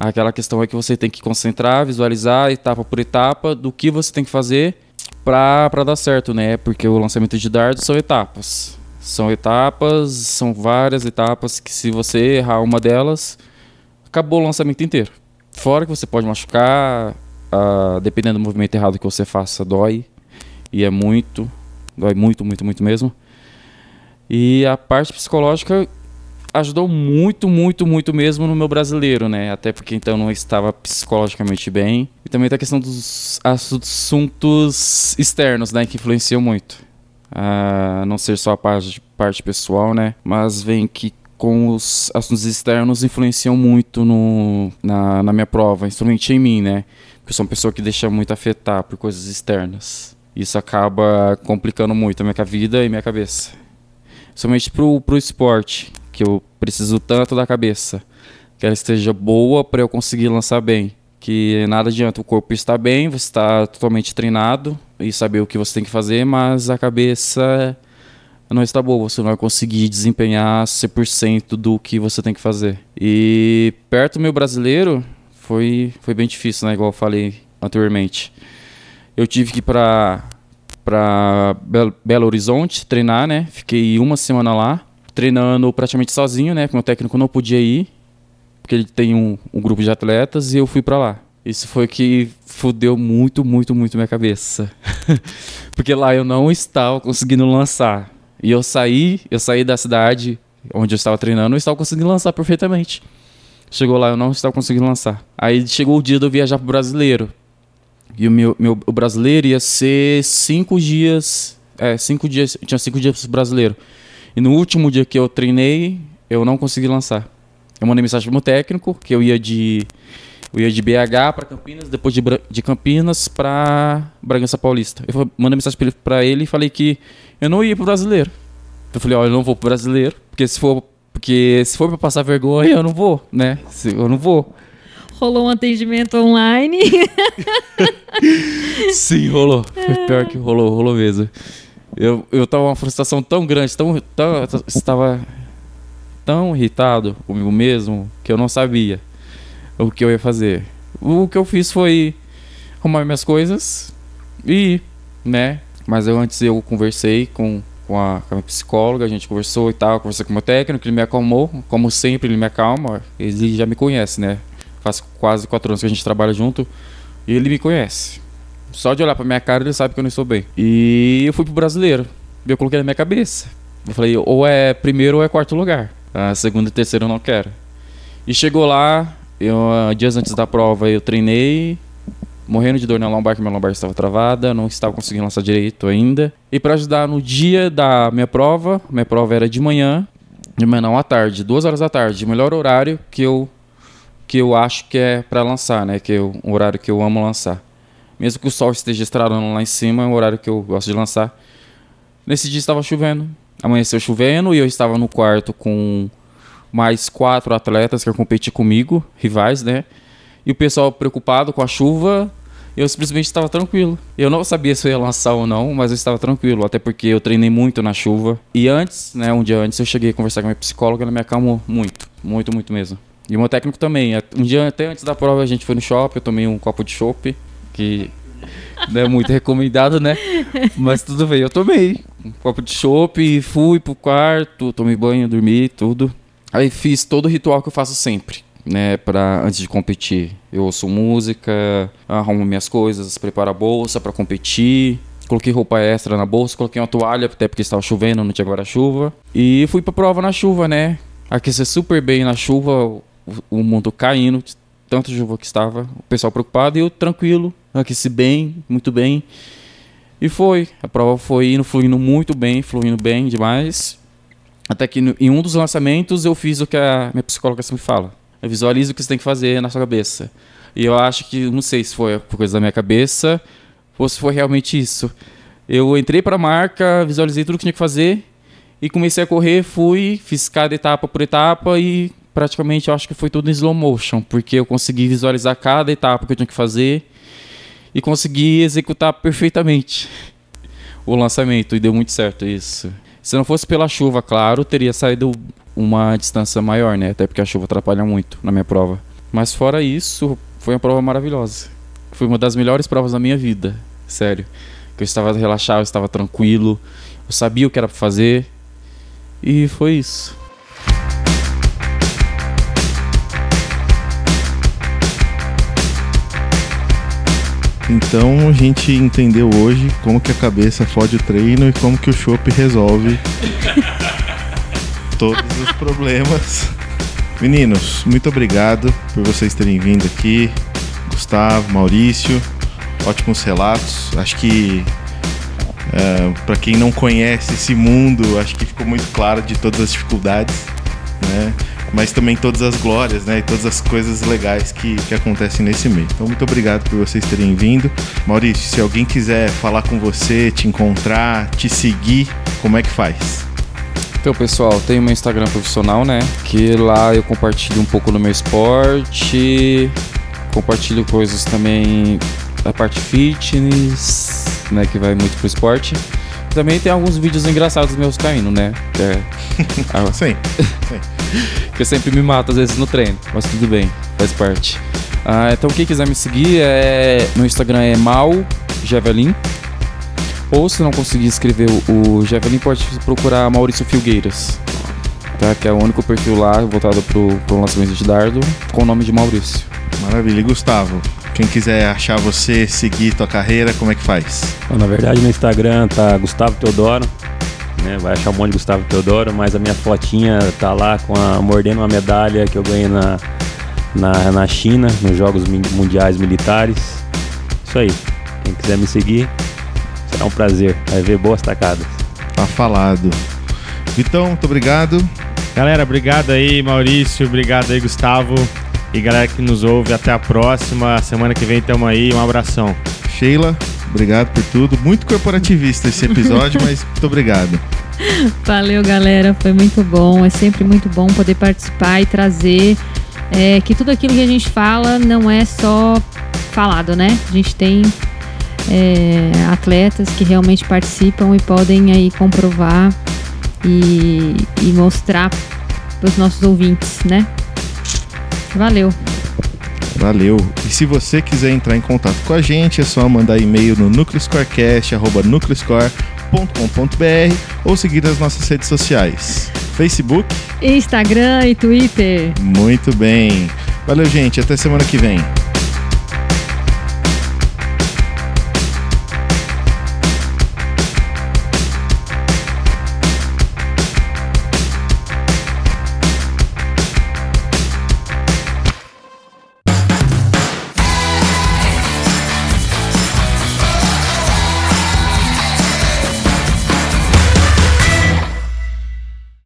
Aquela questão é que você tem que concentrar, visualizar etapa por etapa do que você tem que fazer para dar certo, né? Porque o lançamento de dardos são etapas. São etapas, são várias etapas que se você errar uma delas, acabou o lançamento inteiro. Fora que você pode machucar, uh, dependendo do movimento errado que você faça, dói. E é muito. Dói muito, muito, muito mesmo. E a parte psicológica ajudou muito, muito, muito mesmo no meu brasileiro, né? Até porque então não estava psicologicamente bem. E também a questão dos assuntos externos, né? Que influenciam muito. A não ser só a parte, parte pessoal, né? Mas vem que com os assuntos externos influenciam muito no, na, na minha prova, instrumente em mim, né? Porque eu sou uma pessoa que deixa muito afetar por coisas externas. Isso acaba complicando muito a minha vida e minha cabeça. Somente pro, pro esporte, que eu preciso tanto da cabeça. Que ela esteja boa para eu conseguir lançar bem. Que nada adianta o corpo estar bem, você está totalmente treinado e saber o que você tem que fazer, mas a cabeça não está boa, você não vai conseguir desempenhar 100% do que você tem que fazer. E perto do meu brasileiro foi, foi bem difícil, né? Igual eu falei anteriormente eu tive que ir para para Belo Horizonte treinar, né? Fiquei uma semana lá, treinando praticamente sozinho, né? Porque meu técnico não podia ir, porque ele tem um, um grupo de atletas, e eu fui para lá. Isso foi que fudeu muito, muito, muito minha cabeça. [LAUGHS] porque lá eu não estava conseguindo lançar. E eu saí, eu saí da cidade onde eu estava treinando, eu estava conseguindo lançar perfeitamente. Chegou lá, eu não estava conseguindo lançar. Aí chegou o dia de eu viajar pro brasileiro. E o meu, meu o brasileiro ia ser cinco dias. É, cinco dias. Tinha cinco dias pro brasileiro. E no último dia que eu treinei, eu não consegui lançar. Eu mandei mensagem pro meu técnico que eu ia de. Eu ia de BH para Campinas, depois de, de Campinas para Bragança Paulista. Eu mandei mensagem pra ele, e falei que eu não ia pro brasileiro. Eu falei, ó, eu não vou pro brasileiro, porque se for, porque se for pra passar vergonha, eu não vou, né? Eu não vou. Rolou um atendimento online. [LAUGHS] Sim, rolou. Foi pior que rolou, rolou mesmo. Eu, eu tava uma frustração tão grande, tão, tão, estava tão irritado comigo mesmo que eu não sabia o que eu ia fazer. O que eu fiz foi arrumar minhas coisas e ir, né? Mas eu antes eu conversei com, com, a, com a psicóloga, a gente conversou e tal, conversei com o meu técnico, ele me acalmou, como sempre ele me acalma, ele já me conhece, né? Faz quase quatro anos que a gente trabalha junto e ele me conhece. Só de olhar pra minha cara ele sabe que eu não estou bem. E eu fui pro brasileiro. Eu coloquei na minha cabeça. Eu falei, ou é primeiro ou é quarto lugar. A segundo e terceiro eu não quero. E chegou lá, eu, ah, dias antes da prova eu treinei, morrendo de dor na lombar, que minha lombar estava travada, não estava conseguindo lançar direito ainda. E para ajudar no dia da minha prova, minha prova era de manhã, de manhã não, à tarde, duas horas da tarde, melhor horário que eu que eu acho que é para lançar, né? Que é o horário que eu amo lançar. Mesmo que o sol esteja estralando lá em cima, é o horário que eu gosto de lançar. Nesse dia estava chovendo. Amanheceu chovendo e eu estava no quarto com mais quatro atletas que iam competir comigo, rivais, né? E o pessoal preocupado com a chuva, eu simplesmente estava tranquilo. Eu não sabia se eu ia lançar ou não, mas eu estava tranquilo, até porque eu treinei muito na chuva. E antes, né, um dia antes, eu cheguei a conversar com a minha psicóloga, ela me acalmou muito, muito, muito mesmo. E o meu técnico também. Um dia até antes da prova a gente foi no shopping, eu tomei um copo de chopp, que não é muito recomendado, né? Mas tudo bem, eu tomei um copo de chopp, fui pro quarto, tomei banho, dormi, tudo. Aí fiz todo o ritual que eu faço sempre, né, para antes de competir. Eu ouço música, arrumo minhas coisas, preparo a bolsa para competir. Coloquei roupa extra na bolsa, coloquei uma toalha, até porque estava chovendo, não tinha guarda-chuva. E fui pra prova na chuva, né? Aquecer super bem na chuva, o, o mundo caindo, de tanta chuva que estava. O pessoal preocupado e eu tranquilo, aqueci bem, muito bem. E foi. A prova foi indo, fluindo muito bem, fluindo bem demais. Até que no- em um dos lançamentos eu fiz o que a minha psicóloga sempre fala. Eu visualizo o que você tem que fazer na sua cabeça. E eu acho que, não sei se foi por coisa da minha cabeça ou se foi realmente isso. Eu entrei para a marca, visualizei tudo que tinha que fazer e comecei a correr, fui, fiz cada etapa por etapa e praticamente eu acho que foi tudo em slow motion, porque eu consegui visualizar cada etapa que eu tinha que fazer e consegui executar perfeitamente o lançamento e deu muito certo isso. Se não fosse pela chuva, claro, teria saído uma distância maior, né? Até porque a chuva atrapalha muito na minha prova. Mas fora isso, foi uma prova maravilhosa. Foi uma das melhores provas da minha vida, sério. Que eu estava relaxado, eu estava tranquilo, eu sabia o que era pra fazer e foi isso. Então a gente entendeu hoje como que a cabeça fode o treino e como que o chopp resolve [LAUGHS] todos os problemas. Meninos, muito obrigado por vocês terem vindo aqui. Gustavo, Maurício, ótimos relatos. Acho que para quem não conhece esse mundo, acho que ficou muito claro de todas as dificuldades, né? Mas também todas as glórias, né? E todas as coisas legais que, que acontecem nesse meio. Então, muito obrigado por vocês terem vindo. Maurício, se alguém quiser falar com você, te encontrar, te seguir, como é que faz? Então, pessoal, tem meu Instagram profissional, né? Que lá eu compartilho um pouco do meu esporte, compartilho coisas também da parte fitness, né? Que vai muito pro esporte. Também tem alguns vídeos engraçados meus caindo, né? É, [LAUGHS] a- Sim. [LAUGHS] que eu sempre me mato às vezes no treino, mas tudo bem, faz parte. Ah, então quem quiser me seguir, é, meu Instagram é mal Javelin. Ou se não conseguir escrever o, o Javelin, pode procurar Maurício Filgueiras. Tá? Que é o único perfil lá voltado pro, pro lançamento de dardo com o nome de Maurício. Maravilha. E Gustavo, quem quiser achar você, seguir tua carreira, como é que faz? Bom, na verdade, no Instagram tá Gustavo Teodoro. Né? Vai achar um monte de Gustavo Teodoro, mas a minha fotinha tá lá com a, mordendo uma medalha que eu ganhei na na, na China, nos Jogos Mundiais Militares. Isso aí. Quem quiser me seguir, será um prazer. Vai ver boas tacadas. Tá falado. Vitão, muito obrigado. Galera, obrigado aí, Maurício. Obrigado aí, Gustavo. E galera que nos ouve, até a próxima. Semana que vem tamo aí. Um abração. Sheila, obrigado por tudo. Muito corporativista esse episódio, [LAUGHS] mas muito obrigado. Valeu, galera. Foi muito bom. É sempre muito bom poder participar e trazer é, que tudo aquilo que a gente fala não é só falado, né? A gente tem é, atletas que realmente participam e podem aí comprovar e, e mostrar para os nossos ouvintes, né? Valeu. Valeu. E se você quiser entrar em contato com a gente, é só mandar e-mail no nucleoscorecast.nucleoscore.com.br ou seguir as nossas redes sociais. Facebook, Instagram e Twitter. muito bem. Valeu, gente. Até semana que vem.